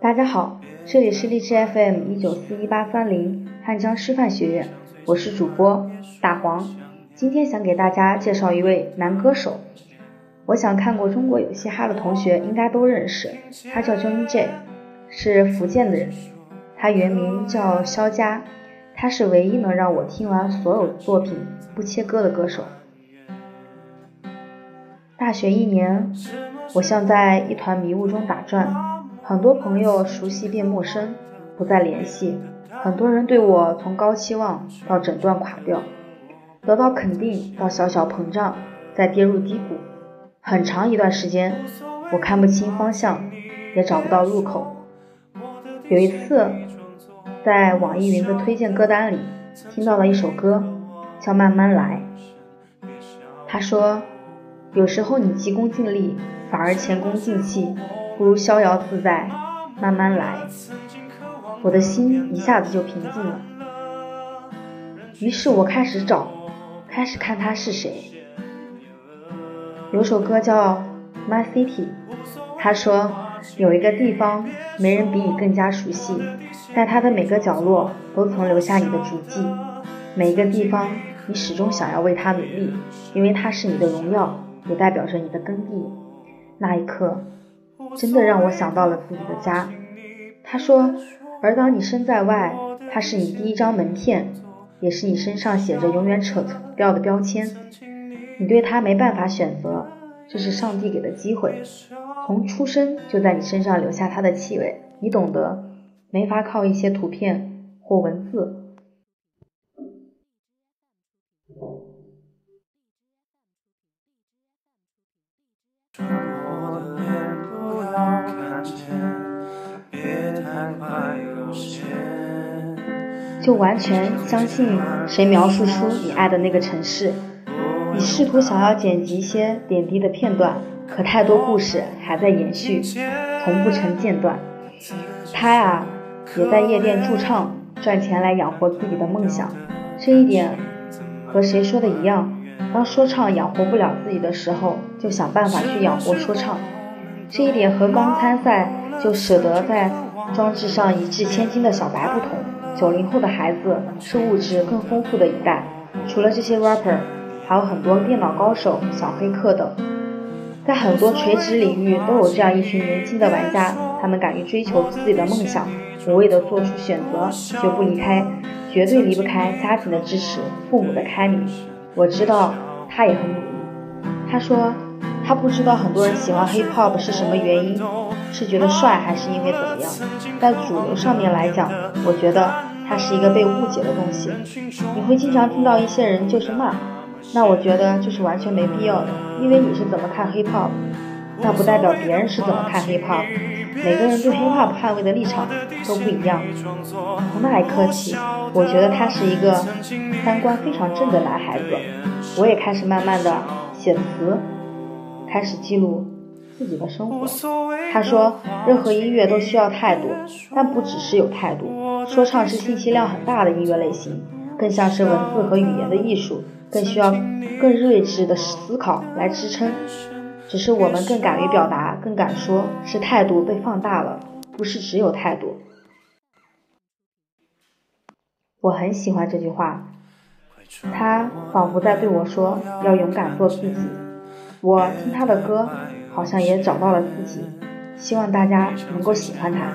大家好，这里是荔枝 FM 一九四一八三零汉江师范学院，我是主播大黄。今天想给大家介绍一位男歌手，我想看过《中国有嘻哈》的同学应该都认识，他叫 Johnny J，是福建的人，他原名叫肖佳，他是唯一能让我听完所有作品不切歌的歌手。大学一年，我像在一团迷雾中打转，很多朋友熟悉变陌生，不再联系。很多人对我从高期望到整段垮掉，得到肯定到小小膨胀，再跌入低谷。很长一段时间，我看不清方向，也找不到入口。有一次，在网易云的推荐歌单里听到了一首歌，叫《慢慢来》。他说。有时候你急功近利，反而前功尽弃，不如逍遥自在，慢慢来。我的心一下子就平静了。于是我开始找，开始看他是谁。有首歌叫《My City》，他说有一个地方没人比你更加熟悉，在它的每个角落都曾留下你的足迹，每一个地方你始终想要为它努力，因为它是你的荣耀。也代表着你的耕地。那一刻，真的让我想到了自己的家。他说：“而当你身在外，它是你第一张名片，也是你身上写着永远扯不掉的标签。你对他没办法选择，这是上帝给的机会。从出生就在你身上留下他的气味，你懂得，没法靠一些图片或文字。”就完全相信谁描述出你爱的那个城市。你试图想要剪辑一些点滴的片段，可太多故事还在延续，从不成间断。他呀，也在夜店驻唱，赚钱来养活自己的梦想。这一点和谁说的一样？当说唱养活不了自己的时候，就想办法去养活说唱。这一点和刚参赛就舍得在装置上一掷千金的小白不同。九零后的孩子是物质更丰富的一代，除了这些 rapper，还有很多电脑高手、小黑客等，在很多垂直领域都有这样一群年轻的玩家，他们敢于追求自己的梦想，无畏地做出选择，绝不离开，绝对离不开家庭的支持、父母的开明。我知道他也很努力。他说他不知道很多人喜欢 hip hop 是什么原因。是觉得帅，还是因为怎么样？在主流上面来讲，我觉得它是一个被误解的东西。你会经常听到一些人就是骂，那我觉得就是完全没必要的。因为你是怎么看 hiphop，那不代表别人是怎么看 hiphop。每个人对 hiphop 捍卫的立场都不一样。从那一刻起，我觉得他是一个三观非常正的男孩子。我也开始慢慢的写词，开始记录。自己的生活，他说，任何音乐都需要态度，但不只是有态度。说唱是信息量很大的音乐类型，更像是文字和语言的艺术，更需要更睿智的思考来支撑。只是我们更敢于表达，更敢说，是态度被放大了，不是只有态度。我很喜欢这句话，他仿佛在对我说，要勇敢做自己。我听他的歌。好像也找到了自己，希望大家能够喜欢他。